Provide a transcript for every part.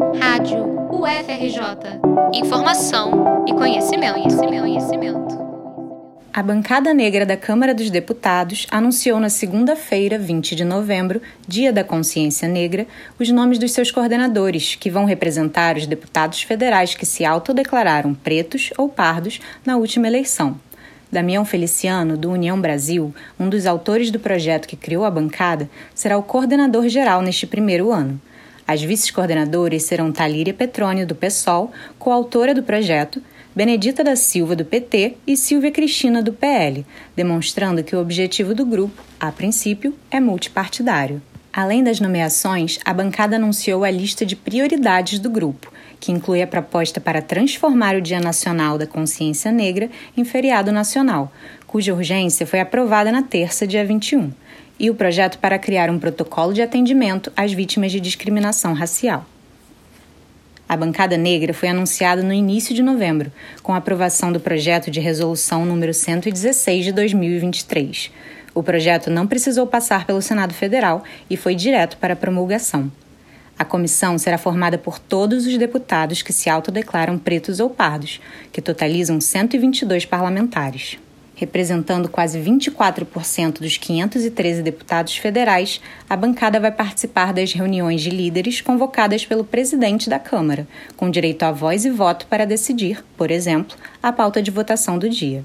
Rádio UFRJ. Informação e conhecimento, conhecimento, conhecimento. A bancada negra da Câmara dos Deputados anunciou na segunda-feira, 20 de novembro, Dia da Consciência Negra, os nomes dos seus coordenadores, que vão representar os deputados federais que se autodeclararam pretos ou pardos na última eleição. Damião Feliciano, do União Brasil, um dos autores do projeto que criou a bancada, será o coordenador geral neste primeiro ano. As vice-coordenadoras serão Talíria Petrônio, do PSOL, coautora do projeto, Benedita da Silva, do PT, e Silvia Cristina, do PL, demonstrando que o objetivo do grupo, a princípio, é multipartidário. Além das nomeações, a bancada anunciou a lista de prioridades do grupo, que inclui a proposta para transformar o Dia Nacional da Consciência Negra em feriado nacional, cuja urgência foi aprovada na terça, dia 21, e o projeto para criar um protocolo de atendimento às vítimas de discriminação racial. A bancada negra foi anunciada no início de novembro, com a aprovação do projeto de resolução número 116 de 2023. O projeto não precisou passar pelo Senado Federal e foi direto para a promulgação. A comissão será formada por todos os deputados que se autodeclaram pretos ou pardos, que totalizam 122 parlamentares. Representando quase 24% dos 513 deputados federais, a bancada vai participar das reuniões de líderes convocadas pelo presidente da Câmara, com direito a voz e voto para decidir, por exemplo, a pauta de votação do dia.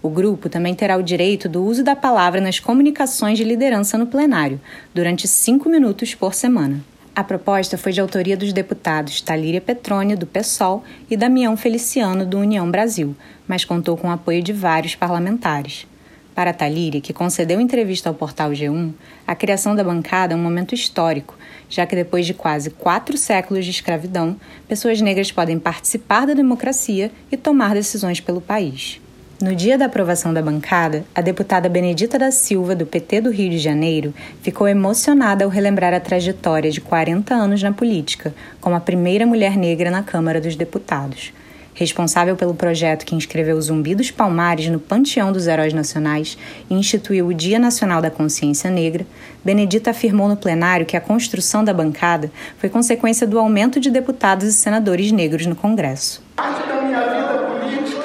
O grupo também terá o direito do uso da palavra nas comunicações de liderança no plenário, durante cinco minutos por semana. A proposta foi de autoria dos deputados Talíria Petrônia, do PSOL, e Damião Feliciano, do União Brasil, mas contou com o apoio de vários parlamentares. Para Talíria, que concedeu entrevista ao portal G1, a criação da bancada é um momento histórico, já que depois de quase quatro séculos de escravidão, pessoas negras podem participar da democracia e tomar decisões pelo país. No dia da aprovação da bancada, a deputada Benedita da Silva, do PT do Rio de Janeiro, ficou emocionada ao relembrar a trajetória de 40 anos na política, como a primeira mulher negra na Câmara dos Deputados. Responsável pelo projeto que inscreveu o Zumbi dos Palmares no Panteão dos Heróis Nacionais e instituiu o Dia Nacional da Consciência Negra, Benedita afirmou no plenário que a construção da bancada foi consequência do aumento de deputados e senadores negros no Congresso. Parte da minha vida política,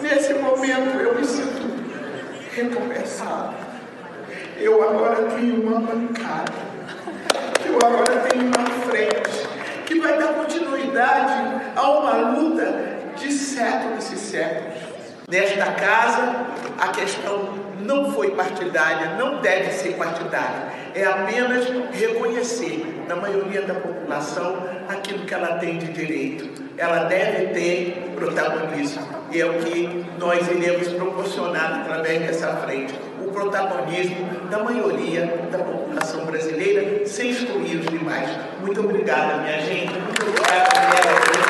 nesse momento eu me sinto recompensado. Eu agora tenho uma bancada, eu agora tenho uma frente que vai dar continuidade a uma luta de séculos e séculos. Nesta casa, a questão não foi partidária, não deve ser partidária. É apenas reconhecer na maioria da população aquilo que ela tem de direito. Ela deve ter protagonismo. E é o que nós iremos proporcionar através dessa frente. O protagonismo da maioria da população brasileira, sem excluir os demais. Muito obrigada, minha gente. Muito obrigada, minha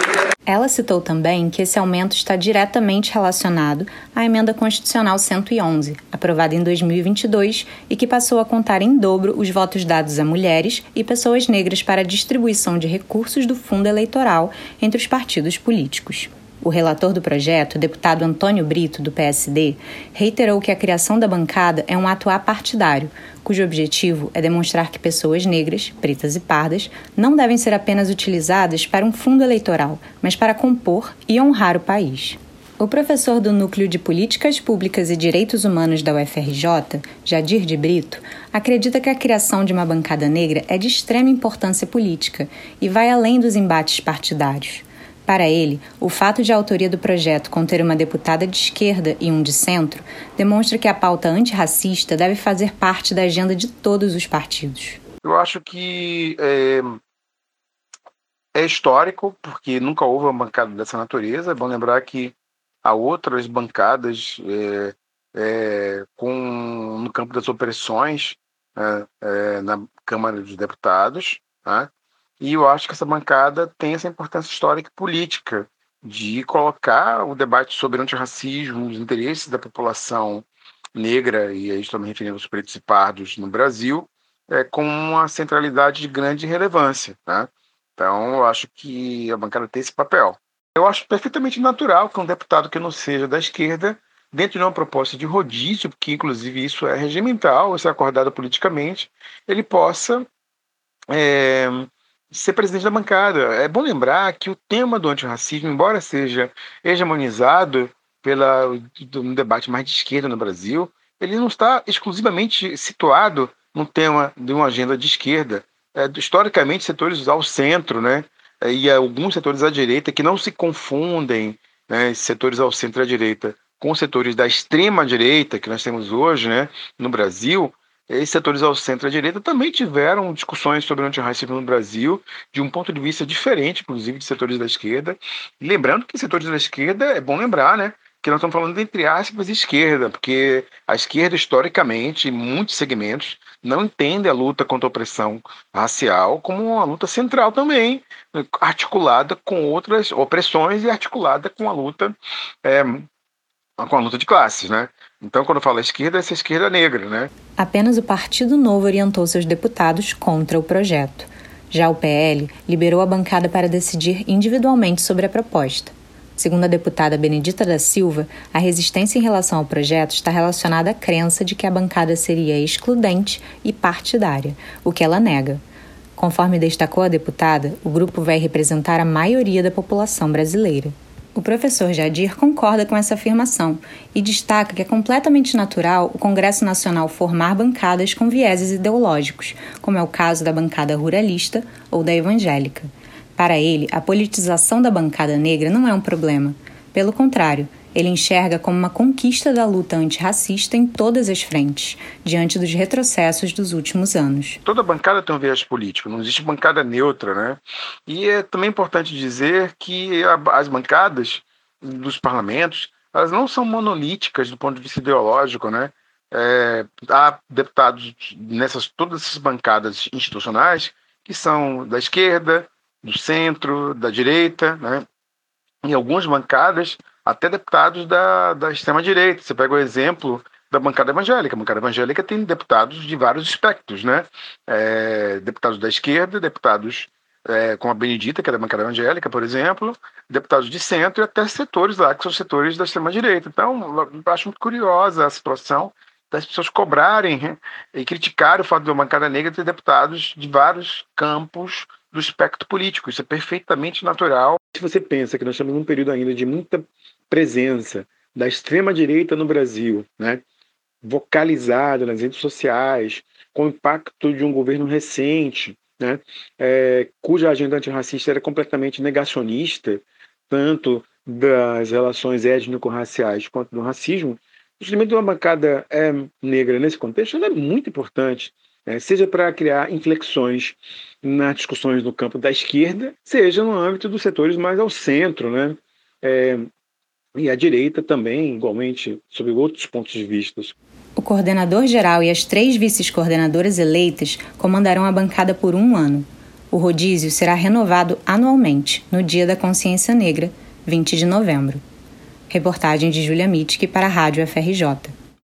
ela citou também que esse aumento está diretamente relacionado à Emenda Constitucional 111, aprovada em 2022 e que passou a contar em dobro os votos dados a mulheres e pessoas negras para a distribuição de recursos do fundo eleitoral entre os partidos políticos. O relator do projeto, deputado Antônio Brito, do PSD, reiterou que a criação da bancada é um ato apartidário, cujo objetivo é demonstrar que pessoas negras, pretas e pardas não devem ser apenas utilizadas para um fundo eleitoral, mas para compor e honrar o país. O professor do Núcleo de Políticas Públicas e Direitos Humanos da UFRJ, Jadir de Brito, acredita que a criação de uma bancada negra é de extrema importância política e vai além dos embates partidários. Para ele, o fato de a autoria do projeto conter uma deputada de esquerda e um de centro demonstra que a pauta antirracista deve fazer parte da agenda de todos os partidos. Eu acho que é, é histórico, porque nunca houve uma bancada dessa natureza. É bom lembrar que há outras bancadas é, é, com, no campo das opressões é, é, na Câmara dos Deputados. Né? E eu acho que essa bancada tem essa importância histórica e política de colocar o debate sobre antirracismo, os interesses da população negra, e aí me referindo aos pretos e pardos no Brasil, é, com uma centralidade de grande relevância. Né? Então, eu acho que a bancada tem esse papel. Eu acho perfeitamente natural que um deputado que não seja da esquerda, dentro de uma proposta de rodízio, porque inclusive isso é regimental, isso é acordado politicamente, ele possa é, ser presidente da bancada. É bom lembrar que o tema do antirracismo, embora seja hegemonizado pela um debate mais de esquerda no Brasil, ele não está exclusivamente situado no tema de uma agenda de esquerda. É, historicamente, setores ao centro, né, e alguns setores à direita que não se confundem, né, setores ao centro e à direita, com setores da extrema direita que nós temos hoje, né, no Brasil, esses setores ao centro e à direita também tiveram discussões sobre o antirracismo no Brasil, de um ponto de vista diferente, inclusive, de setores da esquerda. lembrando que setores da esquerda, é bom lembrar, né, que nós estamos falando entre aspas esquerda, porque a esquerda, historicamente, em muitos segmentos, não entende a luta contra a opressão racial como uma luta central também, articulada com outras opressões e articulada com a luta é, com a luta de classes, né? Então, quando fala esquerda, essa esquerda negra, né? Apenas o Partido Novo orientou seus deputados contra o projeto. Já o PL liberou a bancada para decidir individualmente sobre a proposta. Segundo a deputada Benedita da Silva, a resistência em relação ao projeto está relacionada à crença de que a bancada seria excludente e partidária, o que ela nega. Conforme destacou a deputada, o grupo vai representar a maioria da população brasileira. O professor Jadir concorda com essa afirmação e destaca que é completamente natural o Congresso Nacional formar bancadas com vieses ideológicos, como é o caso da bancada ruralista ou da evangélica. Para ele, a politização da bancada negra não é um problema. Pelo contrário, ele enxerga como uma conquista da luta antirracista em todas as frentes, diante dos retrocessos dos últimos anos. Toda bancada tem um viés político, não existe bancada neutra, né? E é também importante dizer que as bancadas dos parlamentos, elas não são monolíticas do ponto de vista ideológico, né? É, há deputados nessas todas essas bancadas institucionais que são da esquerda, do centro, da direita, né? Em algumas bancadas até deputados da, da extrema-direita. Você pega o exemplo da bancada evangélica. A bancada evangélica tem deputados de vários espectros, né? É, deputados da esquerda, deputados é, como a Benedita, que é da bancada evangélica, por exemplo, deputados de centro e até setores lá, que são setores da extrema-direita. Então, acho muito curiosa a situação das pessoas cobrarem e criticar o fato de uma bancada negra ter deputados de vários campos do espectro político. Isso é perfeitamente natural. Se você pensa que nós estamos num período ainda de muita presença da extrema-direita no Brasil, né, vocalizada nas redes sociais, com o impacto de um governo recente, né, é, cuja agenda antirracista era completamente negacionista, tanto das relações étnico-raciais quanto do racismo, o surgimento de uma bancada é, negra nesse contexto é muito importante, né, seja para criar inflexões nas discussões no campo da esquerda, seja no âmbito dos setores mais ao centro, né? É, e a direita também, igualmente, sob outros pontos de vista. O coordenador geral e as três vices-coordenadoras eleitas comandarão a bancada por um ano. O rodízio será renovado anualmente, no Dia da Consciência Negra, 20 de novembro. Reportagem de Julia Mitke para a Rádio FRJ.